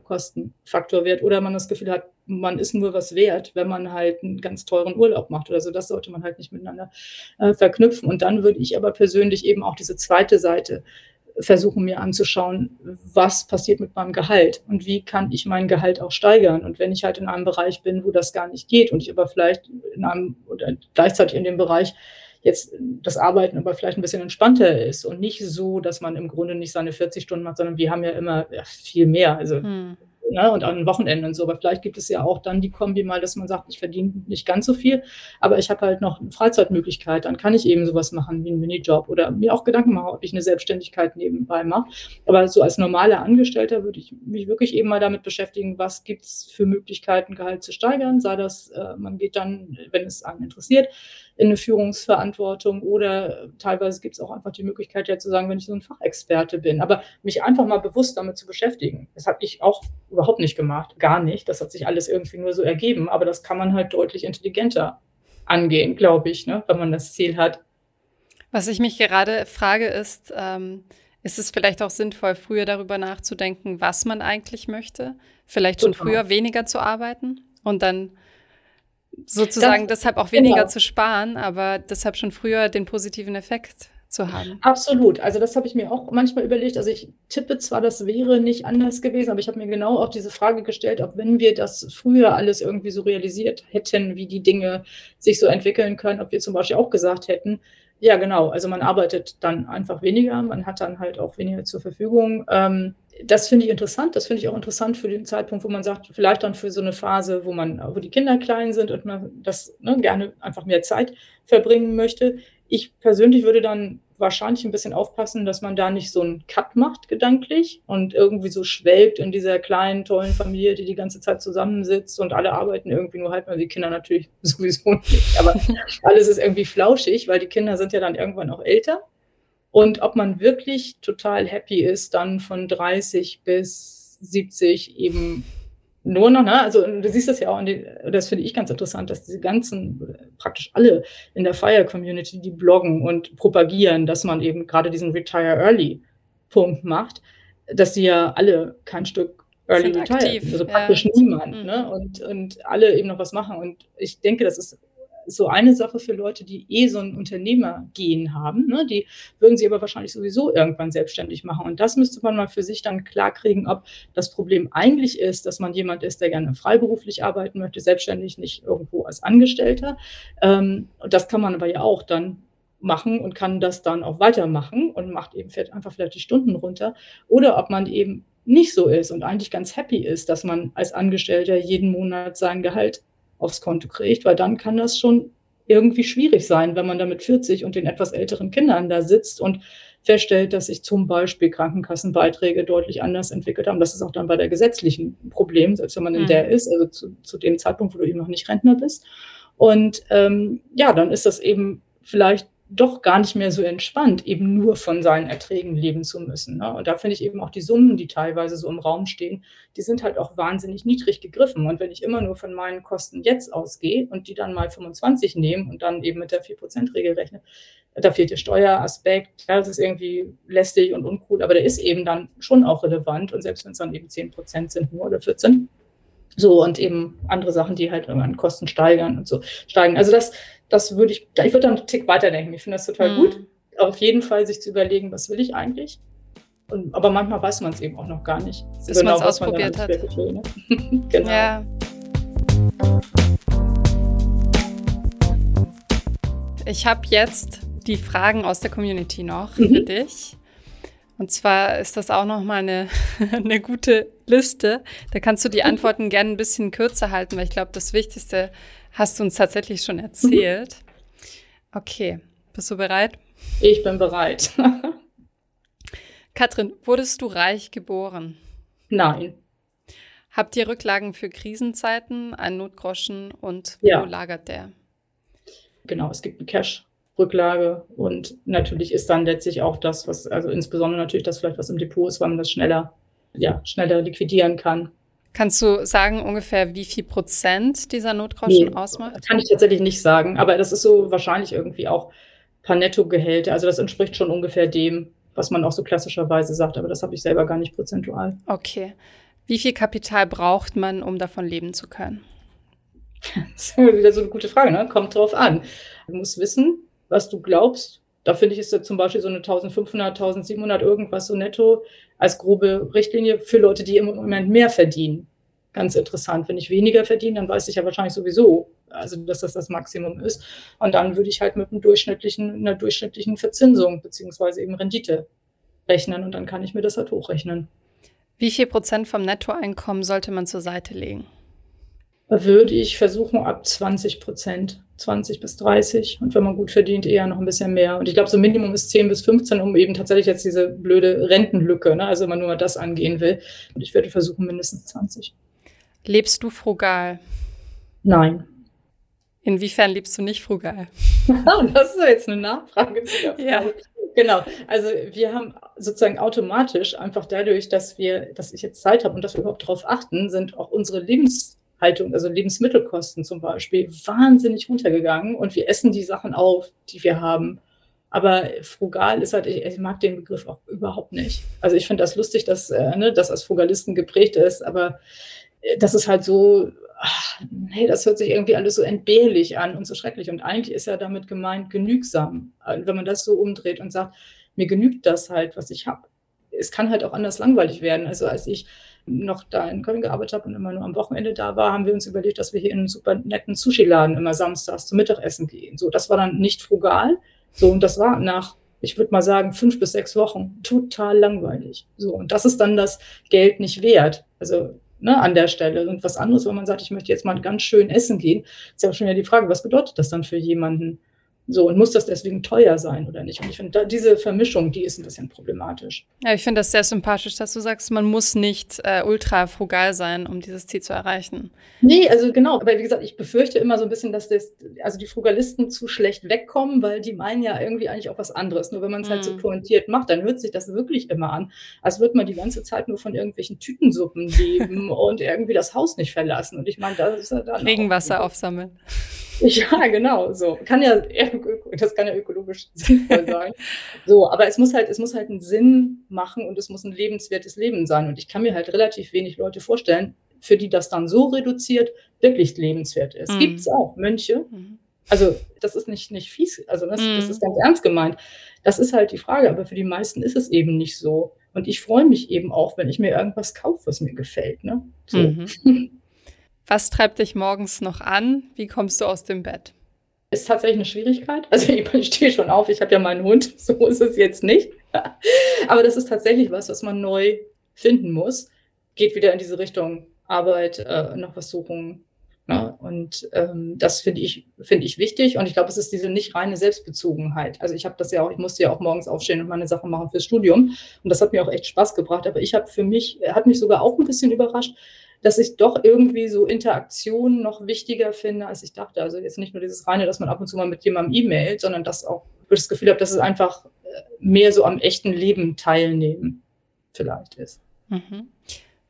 Dauerkostenfaktor wird oder man das Gefühl hat, man ist nur was wert, wenn man halt einen ganz teuren Urlaub macht oder so. Das sollte man halt nicht miteinander äh, verknüpfen. Und dann würde ich aber persönlich eben auch diese zweite Seite versuchen mir anzuschauen, was passiert mit meinem Gehalt und wie kann ich mein Gehalt auch steigern. Und wenn ich halt in einem Bereich bin, wo das gar nicht geht und ich aber vielleicht in einem oder gleichzeitig in dem Bereich jetzt das Arbeiten aber vielleicht ein bisschen entspannter ist und nicht so, dass man im Grunde nicht seine 40 Stunden macht, sondern wir haben ja immer ja, viel mehr. Also hm ne, und an Wochenenden und so. Aber vielleicht gibt es ja auch dann die Kombi mal, dass man sagt, ich verdiene nicht ganz so viel, aber ich habe halt noch eine Freizeitmöglichkeit. Dann kann ich eben sowas machen wie einen Minijob oder mir auch Gedanken machen, ob ich eine Selbstständigkeit nebenbei mache. Aber so als normaler Angestellter würde ich mich wirklich eben mal damit beschäftigen, was gibt es für Möglichkeiten, Gehalt zu steigern. Sei das, äh, man geht dann, wenn es einen interessiert, in eine Führungsverantwortung oder teilweise gibt es auch einfach die Möglichkeit ja zu sagen, wenn ich so ein Fachexperte bin, aber mich einfach mal bewusst damit zu beschäftigen. Das habe ich auch überhaupt nicht gemacht, gar nicht. Das hat sich alles irgendwie nur so ergeben, aber das kann man halt deutlich intelligenter angehen, glaube ich, ne, wenn man das Ziel hat. Was ich mich gerade frage ist, ähm, ist es vielleicht auch sinnvoll, früher darüber nachzudenken, was man eigentlich möchte? Vielleicht schon Total. früher weniger zu arbeiten und dann sozusagen das, deshalb auch weniger genau. zu sparen, aber deshalb schon früher den positiven Effekt zu haben. Absolut. Also das habe ich mir auch manchmal überlegt. Also ich tippe zwar, das wäre nicht anders gewesen, aber ich habe mir genau auch diese Frage gestellt, ob wenn wir das früher alles irgendwie so realisiert hätten, wie die Dinge sich so entwickeln können, ob wir zum Beispiel auch gesagt hätten, Ja, genau. Also man arbeitet dann einfach weniger, man hat dann halt auch weniger zur Verfügung. Ähm, das finde ich interessant. Das finde ich auch interessant für den Zeitpunkt, wo man sagt, vielleicht dann für so eine Phase, wo man, wo die Kinder klein sind und man das ne, gerne einfach mehr Zeit verbringen möchte. Ich persönlich würde dann wahrscheinlich ein bisschen aufpassen, dass man da nicht so einen Cut macht gedanklich und irgendwie so schwelgt in dieser kleinen, tollen Familie, die die ganze Zeit zusammensitzt und alle arbeiten irgendwie nur halt mal die Kinder natürlich sowieso nicht. Aber alles ist irgendwie flauschig, weil die Kinder sind ja dann irgendwann auch älter. Und ob man wirklich total happy ist, dann von 30 bis 70 eben nur noch, ne? also du siehst das ja auch, den, das finde ich ganz interessant, dass diese ganzen, praktisch alle in der Fire-Community, die bloggen und propagieren, dass man eben gerade diesen Retire Early-Punkt macht, dass sie ja alle kein Stück Early Retire, also praktisch ja. niemand, mhm. ne? und, und alle eben noch was machen. Und ich denke, das ist so eine Sache für Leute, die eh so ein Unternehmergehen haben. Ne? Die würden sie aber wahrscheinlich sowieso irgendwann selbstständig machen. Und das müsste man mal für sich dann klarkriegen, ob das Problem eigentlich ist, dass man jemand ist, der gerne freiberuflich arbeiten möchte, selbstständig, nicht irgendwo als Angestellter. Ähm, das kann man aber ja auch dann machen und kann das dann auch weitermachen und macht eben einfach vielleicht die Stunden runter. Oder ob man eben nicht so ist und eigentlich ganz happy ist, dass man als Angestellter jeden Monat sein Gehalt aufs Konto kriegt, weil dann kann das schon irgendwie schwierig sein, wenn man da mit 40 und den etwas älteren Kindern da sitzt und feststellt, dass sich zum Beispiel Krankenkassenbeiträge deutlich anders entwickelt haben. Das ist auch dann bei der gesetzlichen Problem, selbst wenn man in mhm. der ist, also zu, zu dem Zeitpunkt, wo du eben noch nicht Rentner bist. Und ähm, ja, dann ist das eben vielleicht doch gar nicht mehr so entspannt, eben nur von seinen Erträgen leben zu müssen. Ne? Und da finde ich eben auch die Summen, die teilweise so im Raum stehen, die sind halt auch wahnsinnig niedrig gegriffen. Und wenn ich immer nur von meinen Kosten jetzt ausgehe und die dann mal 25 nehme und dann eben mit der 4%-Regel rechne, da fehlt der Steueraspekt. Ja, das ist irgendwie lästig und uncool, aber der ist eben dann schon auch relevant. Und selbst wenn es dann eben 10% sind nur oder 14, so und eben andere Sachen, die halt an Kosten steigern und so steigen. Also das, das würde ich, ich würde dann einen Tick weiterdenken. Ich finde das total mhm. gut. Auf jeden Fall sich zu überlegen, was will ich eigentlich? Und, aber manchmal weiß man es eben auch noch gar nicht. Bis genau, man es ausprobiert hat. Will, ne? genau. Ja. Ich habe jetzt die Fragen aus der Community noch mhm. für dich. Und zwar ist das auch noch mal eine, eine gute Liste. Da kannst du die Antworten gerne ein bisschen kürzer halten, weil ich glaube, das Wichtigste hast du uns tatsächlich schon erzählt. Okay, bist du bereit? Ich bin bereit. Katrin, wurdest du reich geboren? Nein. Habt ihr Rücklagen für Krisenzeiten, einen Notgroschen und wo ja. lagert der? Genau, es gibt eine Cash-Rücklage und natürlich ist dann letztlich auch das, was, also insbesondere natürlich das vielleicht, was im Depot ist, weil man das schneller, ja, schneller liquidieren kann. Kannst du sagen ungefähr, wie viel Prozent dieser Notgroschen nee, ausmacht? Kann ich tatsächlich nicht sagen, aber das ist so wahrscheinlich irgendwie auch paar Nettogehälter. Also das entspricht schon ungefähr dem, was man auch so klassischerweise sagt, aber das habe ich selber gar nicht prozentual. Okay. Wie viel Kapital braucht man, um davon leben zu können? Das ist wieder so eine gute Frage, ne? Kommt drauf an. Du musst wissen, was du glaubst. Da finde ich, ist ja zum Beispiel so eine 1500, 1700 irgendwas so netto als grobe Richtlinie für Leute, die im Moment mehr verdienen. Ganz interessant. Wenn ich weniger verdiene, dann weiß ich ja wahrscheinlich sowieso, also dass das das Maximum ist. Und dann würde ich halt mit einem durchschnittlichen, einer durchschnittlichen Verzinsung beziehungsweise eben Rendite rechnen und dann kann ich mir das halt hochrechnen. Wie viel Prozent vom Nettoeinkommen sollte man zur Seite legen? würde ich versuchen, ab 20 Prozent, 20 bis 30 und wenn man gut verdient, eher noch ein bisschen mehr. Und ich glaube, so Minimum ist 10 bis 15, um eben tatsächlich jetzt diese blöde Rentenlücke, ne? also wenn man nur mal das angehen will. Und ich würde versuchen, mindestens 20. Lebst du frugal? Nein. Inwiefern lebst du nicht frugal? das ist jetzt eine Nachfrage. ja. Genau. Also wir haben sozusagen automatisch einfach dadurch, dass wir, dass ich jetzt Zeit habe und dass wir überhaupt darauf achten, sind auch unsere Lebens Haltung, also Lebensmittelkosten zum Beispiel, wahnsinnig runtergegangen und wir essen die Sachen auf, die wir haben. Aber frugal ist halt, ich, ich mag den Begriff auch überhaupt nicht. Also ich finde das lustig, dass äh, ne, das als Frugalisten geprägt ist, aber äh, das ist halt so, ach, nee, das hört sich irgendwie alles so entbehrlich an und so schrecklich. Und eigentlich ist ja damit gemeint genügsam, wenn man das so umdreht und sagt, mir genügt das halt, was ich habe. Es kann halt auch anders langweilig werden. Also als ich noch da in Köln gearbeitet habe und immer nur am Wochenende da war, haben wir uns überlegt, dass wir hier in einen super netten Sushi-Laden immer samstags zum Mittagessen gehen. So, das war dann nicht frugal, So, und das war nach, ich würde mal sagen, fünf bis sechs Wochen total langweilig. So, und das ist dann das Geld nicht wert. Also ne, an der Stelle. Und was anderes, wenn man sagt, ich möchte jetzt mal ganz schön essen gehen, ist ja auch schon ja die Frage, was bedeutet das dann für jemanden? So, und muss das deswegen teuer sein oder nicht? Und ich finde, diese Vermischung, die ist ein bisschen problematisch. Ja, ich finde das sehr sympathisch, dass du sagst, man muss nicht äh, ultra frugal sein, um dieses Ziel zu erreichen. Nee, also genau. Aber wie gesagt, ich befürchte immer so ein bisschen, dass das, also die Frugalisten zu schlecht wegkommen, weil die meinen ja irgendwie eigentlich auch was anderes. Nur wenn man es mhm. halt so mhm. pointiert macht, dann hört sich das wirklich immer an, als würde man die ganze Zeit nur von irgendwelchen Tütensuppen leben und irgendwie das Haus nicht verlassen. Und ich meine, das ist ja dann. Regenwasser aufsammeln. Ja, genau, so. Kann ja, das kann ja ökologisch sinnvoll sein. So, aber es muss halt, es muss halt einen Sinn machen und es muss ein lebenswertes Leben sein. Und ich kann mir halt relativ wenig Leute vorstellen, für die das dann so reduziert wirklich lebenswert ist. Mhm. Gibt es auch Mönche. Mhm. Also, das ist nicht, nicht fies, also das, mhm. das ist ganz ernst gemeint. Das ist halt die Frage, aber für die meisten ist es eben nicht so. Und ich freue mich eben auch, wenn ich mir irgendwas kaufe, was mir gefällt. Ne? So. Mhm. Was treibt dich morgens noch an? Wie kommst du aus dem Bett? Ist tatsächlich eine Schwierigkeit. Also ich stehe schon auf, ich habe ja meinen Hund, so ist es jetzt nicht. Aber das ist tatsächlich was, was man neu finden muss. Geht wieder in diese Richtung Arbeit, äh, noch was suchen. Ne? Und ähm, das finde ich, finde ich wichtig. Und ich glaube, es ist diese nicht reine Selbstbezogenheit. Also ich habe das ja auch, ich musste ja auch morgens aufstehen und meine Sachen machen fürs Studium. Und das hat mir auch echt Spaß gebracht. Aber ich habe für mich, hat mich sogar auch ein bisschen überrascht, dass ich doch irgendwie so Interaktionen noch wichtiger finde, als ich dachte. Also jetzt nicht nur dieses reine, dass man ab und zu mal mit jemandem e-mailt, sondern dass auch ich das Gefühl habe, dass es einfach äh, mehr so am echten Leben teilnehmen vielleicht ist. Mhm.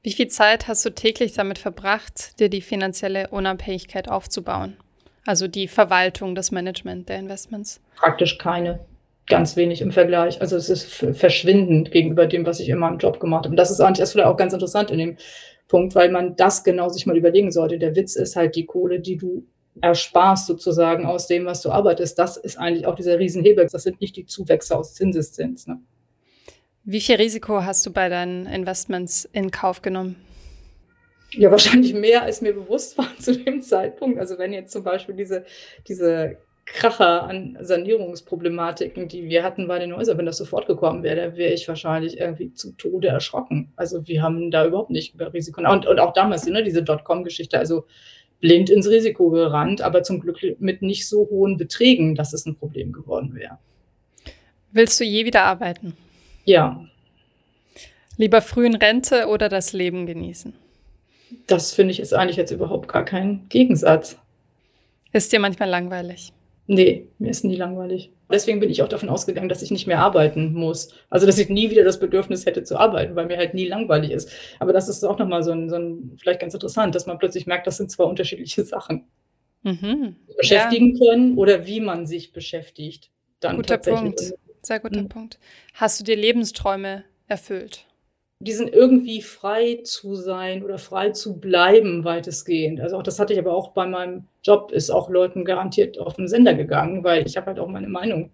Wie viel Zeit hast du täglich damit verbracht, dir die finanzielle Unabhängigkeit aufzubauen? Also die Verwaltung, das Management der Investments? Praktisch keine. Ganz wenig im Vergleich. Also es ist verschwindend gegenüber dem, was ich in meinem Job gemacht habe. Und das ist eigentlich erst vielleicht auch ganz interessant in dem Punkt, weil man das genau sich mal überlegen sollte. Der Witz ist halt die Kohle, die du ersparst sozusagen aus dem, was du arbeitest. Das ist eigentlich auch dieser Riesenhebel. Das sind nicht die Zuwächse aus Zinseszins. Ne? Wie viel Risiko hast du bei deinen Investments in Kauf genommen? Ja, wahrscheinlich mehr, als mir bewusst war zu dem Zeitpunkt. Also wenn jetzt zum Beispiel diese, diese Kracher an Sanierungsproblematiken, die wir hatten bei den Häusern, wenn das sofort gekommen wäre, wäre ich wahrscheinlich irgendwie zu Tode erschrocken. Also wir haben da überhaupt nicht über Risiko. Und, und auch damals, ne, diese Dotcom-Geschichte, also blind ins Risiko gerannt, aber zum Glück mit nicht so hohen Beträgen, dass es ein Problem geworden wäre. Willst du je wieder arbeiten? Ja. Lieber früh in Rente oder das Leben genießen? Das finde ich ist eigentlich jetzt überhaupt gar kein Gegensatz. Ist dir manchmal langweilig? Nee, mir ist nie langweilig. Deswegen bin ich auch davon ausgegangen, dass ich nicht mehr arbeiten muss. Also, dass ich nie wieder das Bedürfnis hätte zu arbeiten, weil mir halt nie langweilig ist. Aber das ist auch nochmal so ein, so ein, vielleicht ganz interessant, dass man plötzlich merkt, das sind zwei unterschiedliche Sachen. Mhm. Beschäftigen ja. können oder wie man sich beschäftigt. Dann guter Punkt. Sehr guter mhm. Punkt. Hast du dir Lebensträume erfüllt? Die sind irgendwie frei zu sein oder frei zu bleiben, weitestgehend. Also auch das hatte ich aber auch bei meinem Job, ist auch Leuten garantiert auf den Sender gegangen, weil ich habe halt auch meine Meinung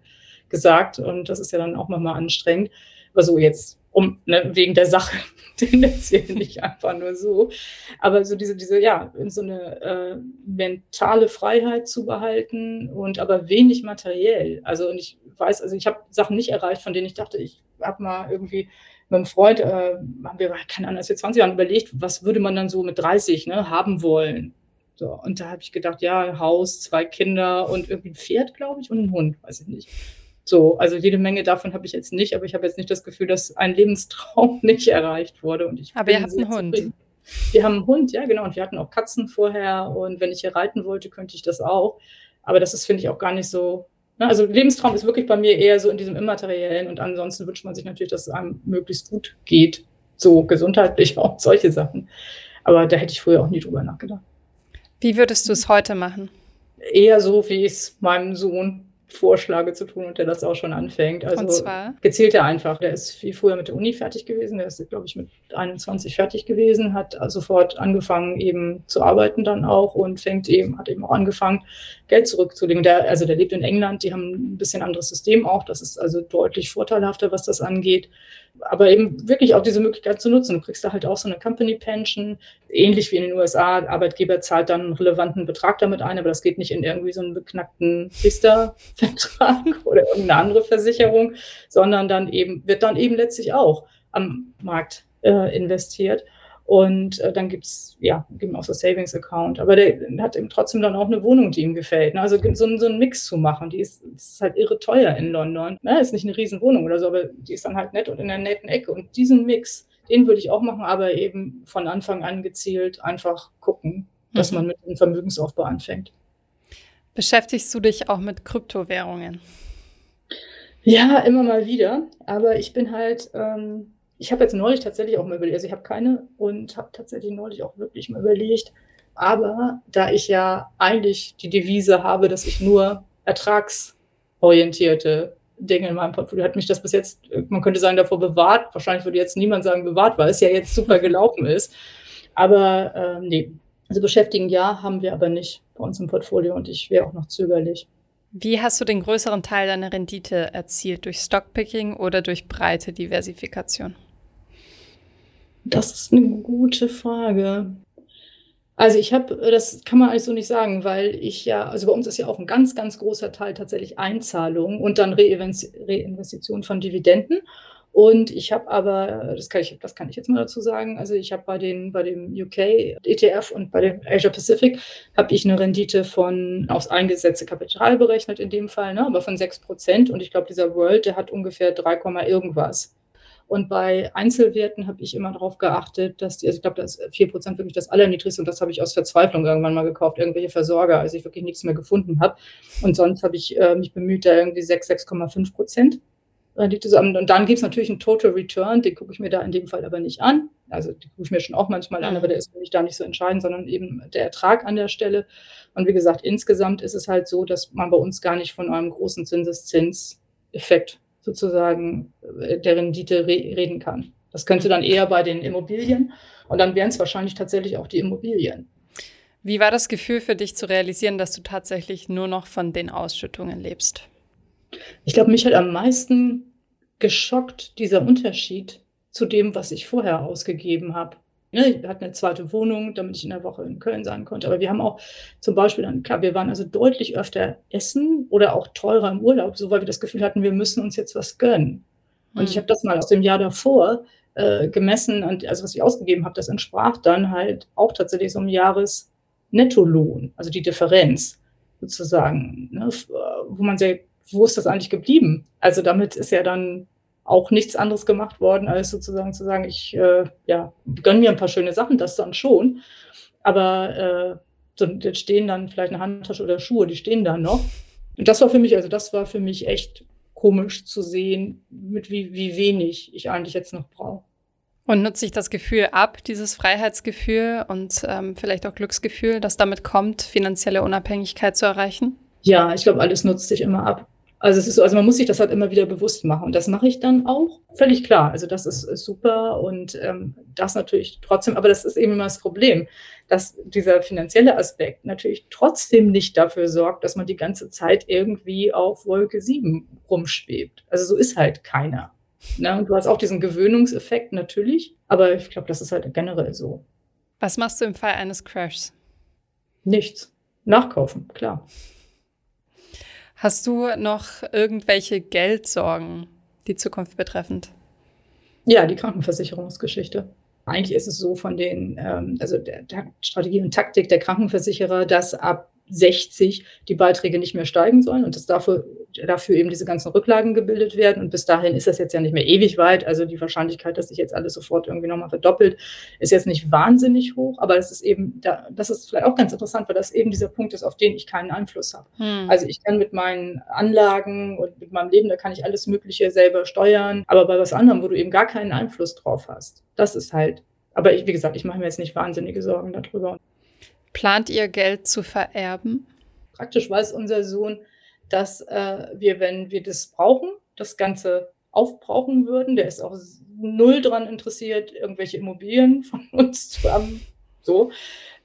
gesagt und das ist ja dann auch manchmal anstrengend. Aber so jetzt um ne, wegen der Sache tendenziell nicht einfach nur so. Aber so diese, diese, ja, so eine äh, mentale Freiheit zu behalten und aber wenig materiell. Also und ich weiß, also ich habe Sachen nicht erreicht, von denen ich dachte, ich habe mal irgendwie mit einem Freund, äh, haben wir, keine Ahnung, als wir 20 Jahren überlegt, was würde man dann so mit 30 ne, haben wollen. So, und da habe ich gedacht, ja, Haus, zwei Kinder und irgendwie ein Pferd, glaube ich, und ein Hund, weiß ich nicht. So, also jede Menge davon habe ich jetzt nicht, aber ich habe jetzt nicht das Gefühl, dass ein Lebenstraum nicht erreicht wurde. Und ich aber ihr habt einen Hund. Zufrieden. Wir haben einen Hund, ja, genau. Und wir hatten auch Katzen vorher. Und wenn ich hier reiten wollte, könnte ich das auch. Aber das ist, finde ich, auch gar nicht so also Lebenstraum ist wirklich bei mir eher so in diesem Immateriellen und ansonsten wünscht man sich natürlich, dass es einem möglichst gut geht, so gesundheitlich auch solche Sachen. Aber da hätte ich früher auch nie drüber nachgedacht. Wie würdest du es heute machen? Eher so, wie ich es meinem Sohn vorschlage zu tun und der das auch schon anfängt. Also und zwar? gezielt er einfach. Der ist viel früher mit der Uni fertig gewesen. Der ist, glaube ich, mit 21 fertig gewesen, hat sofort angefangen eben zu arbeiten dann auch und fängt eben, hat eben auch angefangen, Geld zurückzulegen. Der, also der lebt in England, die haben ein bisschen anderes System auch. Das ist also deutlich vorteilhafter, was das angeht aber eben wirklich auch diese Möglichkeit zu nutzen. Du kriegst da halt auch so eine Company Pension, ähnlich wie in den USA. Arbeitgeber zahlt dann einen relevanten Betrag damit ein, aber das geht nicht in irgendwie so einen beknackten Riester Vertrag oder irgendeine andere Versicherung, sondern dann eben, wird dann eben letztlich auch am Markt äh, investiert. Und äh, dann gibt's ja, gibt auch so Savings Account. Aber der hat eben trotzdem dann auch eine Wohnung, die ihm gefällt. Ne? Also so, so einen Mix zu machen, die ist, ist halt irre teuer in London. Ne? Ist nicht eine Riesenwohnung oder so, aber die ist dann halt nett und in einer netten Ecke. Und diesen Mix, den würde ich auch machen, aber eben von Anfang an gezielt einfach gucken, dass mhm. man mit dem Vermögensaufbau anfängt. Beschäftigst du dich auch mit Kryptowährungen? Ja, immer mal wieder. Aber ich bin halt, ähm, ich habe jetzt neulich tatsächlich auch mal überlegt, also ich habe keine und habe tatsächlich neulich auch wirklich mal überlegt, aber da ich ja eigentlich die Devise habe, dass ich nur ertragsorientierte Dinge in meinem Portfolio, hat mich das bis jetzt, man könnte sagen, davor bewahrt. Wahrscheinlich würde jetzt niemand sagen bewahrt, weil es ja jetzt super gelaufen ist. Aber ähm, nee, also beschäftigen ja, haben wir aber nicht bei uns im Portfolio und ich wäre auch noch zögerlich. Wie hast du den größeren Teil deiner Rendite erzielt? Durch Stockpicking oder durch breite Diversifikation? Das ist eine gute Frage. Also ich habe, das kann man eigentlich so nicht sagen, weil ich ja, also bei uns ist ja auch ein ganz, ganz großer Teil tatsächlich Einzahlungen und dann Reinvestition von Dividenden. Und ich habe aber, das kann ich, das kann ich jetzt mal dazu sagen, also ich habe bei bei dem UK ETF und bei dem Asia Pacific habe ich eine Rendite von aufs eingesetzte Kapital berechnet in dem Fall, ne, aber von 6 Prozent. Und ich glaube, dieser World, der hat ungefähr 3, irgendwas. Und bei Einzelwerten habe ich immer darauf geachtet, dass die, also ich glaube, das ist 4% wirklich das Allerniedrigste und das habe ich aus Verzweiflung irgendwann mal gekauft, irgendwelche Versorger, als ich wirklich nichts mehr gefunden habe. Und sonst habe ich äh, mich bemüht, da irgendwie 6, 6,5 Prozent. Und dann gibt es natürlich einen Total Return, den gucke ich mir da in dem Fall aber nicht an. Also den gucke ich mir schon auch manchmal an, aber der ist für mich da nicht so entscheidend, sondern eben der Ertrag an der Stelle. Und wie gesagt, insgesamt ist es halt so, dass man bei uns gar nicht von einem großen Zinseszinseffekt sozusagen äh, der Rendite re reden kann. Das könnte dann eher bei den Immobilien und dann wären es wahrscheinlich tatsächlich auch die Immobilien. Wie war das Gefühl für dich zu realisieren, dass du tatsächlich nur noch von den Ausschüttungen lebst? Ich glaube, mich hat am meisten geschockt dieser Unterschied zu dem, was ich vorher ausgegeben habe. Ne, wir hatten eine zweite Wohnung, damit ich in der Woche in Köln sein konnte. Aber wir haben auch zum Beispiel dann, klar, wir waren also deutlich öfter essen oder auch teurer im Urlaub, so weil wir das Gefühl hatten, wir müssen uns jetzt was gönnen. Und ich hm. habe das mal aus dem Jahr davor äh, gemessen und also was ich ausgegeben habe, das entsprach dann halt auch tatsächlich so einem Jahresnettolohn, also die Differenz sozusagen, ne, wo man sehr, wo ist das eigentlich geblieben? Also damit ist ja dann auch nichts anderes gemacht worden, als sozusagen zu sagen, ich äh, ja, gönne mir ein paar schöne Sachen, das dann schon. Aber äh, jetzt stehen dann vielleicht eine Handtasche oder Schuhe, die stehen da noch. Und das war für mich, also das war für mich echt komisch zu sehen, mit wie, wie wenig ich eigentlich jetzt noch brauche. Und nutze ich das Gefühl ab, dieses Freiheitsgefühl und ähm, vielleicht auch Glücksgefühl, das damit kommt, finanzielle Unabhängigkeit zu erreichen? Ja, ich glaube, alles nutzt sich immer ab. Also es ist so, also man muss sich das halt immer wieder bewusst machen. Und das mache ich dann auch. Völlig klar. Also das ist, ist super und ähm, das natürlich trotzdem, aber das ist eben immer das Problem, dass dieser finanzielle Aspekt natürlich trotzdem nicht dafür sorgt, dass man die ganze Zeit irgendwie auf Wolke 7 rumschwebt. Also so ist halt keiner. Ne? Und du hast auch diesen Gewöhnungseffekt natürlich, aber ich glaube, das ist halt generell so. Was machst du im Fall eines Crashs? Nichts. Nachkaufen, klar. Hast du noch irgendwelche Geldsorgen, die Zukunft betreffend? Ja, die Krankenversicherungsgeschichte. Eigentlich ist es so von den, ähm, also der, Strategie und Taktik der Krankenversicherer, dass ab 60 die Beiträge nicht mehr steigen sollen und dass dafür, dafür eben diese ganzen Rücklagen gebildet werden. Und bis dahin ist das jetzt ja nicht mehr ewig weit. Also die Wahrscheinlichkeit, dass sich jetzt alles sofort irgendwie nochmal verdoppelt, ist jetzt nicht wahnsinnig hoch. Aber das ist eben, da, das ist vielleicht auch ganz interessant, weil das eben dieser Punkt ist, auf den ich keinen Einfluss habe. Hm. Also ich kann mit meinen Anlagen und mit meinem Leben, da kann ich alles Mögliche selber steuern. Aber bei was anderem, wo du eben gar keinen Einfluss drauf hast, das ist halt aber ich, wie gesagt, ich mache mir jetzt nicht wahnsinnige Sorgen darüber. Plant ihr Geld zu vererben? Praktisch weiß unser Sohn, dass äh, wir, wenn wir das brauchen, das Ganze aufbrauchen würden. Der ist auch null daran interessiert, irgendwelche Immobilien von uns zu haben. So.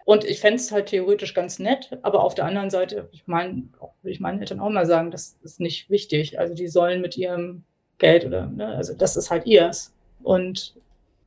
Und ich fände es halt theoretisch ganz nett, aber auf der anderen Seite, ich meine, würde ich meinen Eltern auch mal sagen, das ist nicht wichtig. Also die sollen mit ihrem Geld oder, ne, also das ist halt ihrs. Und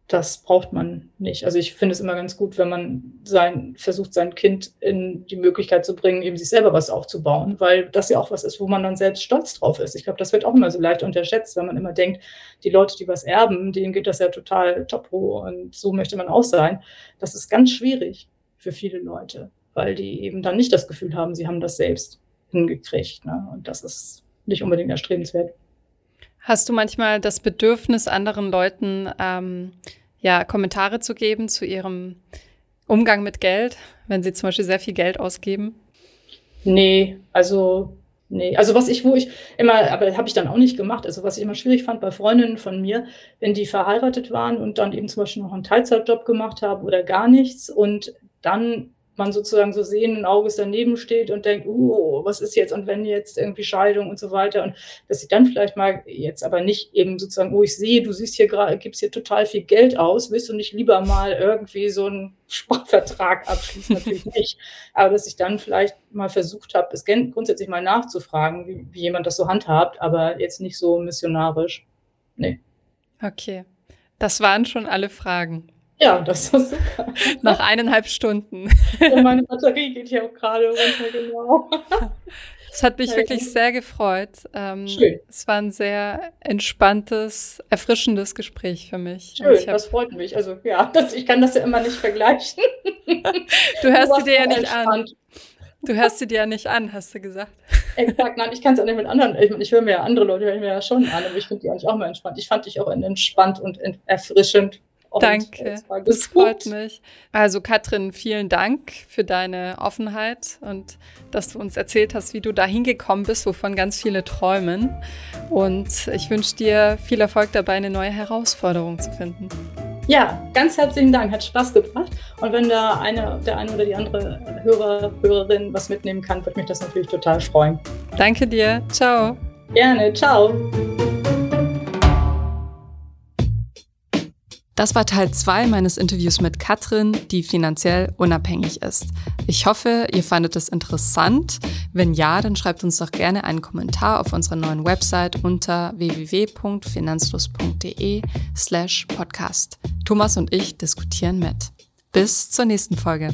das braucht man nicht. Also ich finde es immer ganz gut, wenn man sein, versucht, sein Kind in die Möglichkeit zu bringen, eben sich selber was aufzubauen, weil das ja auch was ist, wo man dann selbst stolz drauf ist. Ich glaube, das wird auch immer so leicht unterschätzt, wenn man immer denkt, die Leute, die was erben, denen geht das ja total top und so möchte man auch sein. Das ist ganz schwierig für viele Leute, weil die eben dann nicht das Gefühl haben, sie haben das selbst hingekriegt. Ne? Und das ist nicht unbedingt erstrebenswert. Hast du manchmal das Bedürfnis, anderen Leuten ähm, ja, Kommentare zu geben zu ihrem Umgang mit Geld, wenn sie zum Beispiel sehr viel Geld ausgeben? Nee, also nee. Also was ich, wo ich immer, aber habe ich dann auch nicht gemacht, also was ich immer schwierig fand bei Freundinnen von mir, wenn die verheiratet waren und dann eben zum Beispiel noch einen Teilzeitjob gemacht haben oder gar nichts und dann man sozusagen so sehenden Auges daneben steht und denkt, uh, was ist jetzt und wenn jetzt irgendwie Scheidung und so weiter und dass sie dann vielleicht mal jetzt aber nicht eben sozusagen, oh, ich sehe, du siehst hier gerade, gibst hier total viel Geld aus, willst du nicht lieber mal irgendwie so einen Sparvertrag abschließen? Natürlich nicht. Aber dass ich dann vielleicht mal versucht habe, es grundsätzlich mal nachzufragen, wie, wie jemand das so handhabt, aber jetzt nicht so missionarisch. Nee. Okay. Das waren schon alle Fragen. Ja, das ist super. Nach eineinhalb Stunden. Und meine Batterie geht hier auch gerade runter, genau. Es hat mich wirklich sehr gefreut. Ähm, Schön. Es war ein sehr entspanntes, erfrischendes Gespräch für mich. Schön, das freut mich. Also ja, das, ich kann das ja immer nicht vergleichen. Du hörst sie dir ja nicht entspannt. an. Du hörst sie dir ja nicht an, hast du gesagt. Exakt, nein, ich kann es auch nicht mit anderen. Ich, ich höre mir ja andere Leute, höre ich mir ja schon an, aber ich finde die eigentlich auch mal entspannt. Ich fand dich auch entspannt und erfrischend. Und Danke, das freut mich. Also Katrin, vielen Dank für deine Offenheit und dass du uns erzählt hast, wie du da hingekommen bist, wovon ganz viele träumen. Und ich wünsche dir viel Erfolg dabei, eine neue Herausforderung zu finden. Ja, ganz herzlichen Dank, hat Spaß gebracht. Und wenn da eine, der eine oder die andere Hörer, Hörerin was mitnehmen kann, würde mich das natürlich total freuen. Danke dir. Ciao. Gerne. Ciao. Das war Teil 2 meines Interviews mit Katrin, die finanziell unabhängig ist. Ich hoffe, ihr fandet es interessant. Wenn ja, dann schreibt uns doch gerne einen Kommentar auf unserer neuen Website unter www.finanzlos.de slash podcast. Thomas und ich diskutieren mit. Bis zur nächsten Folge.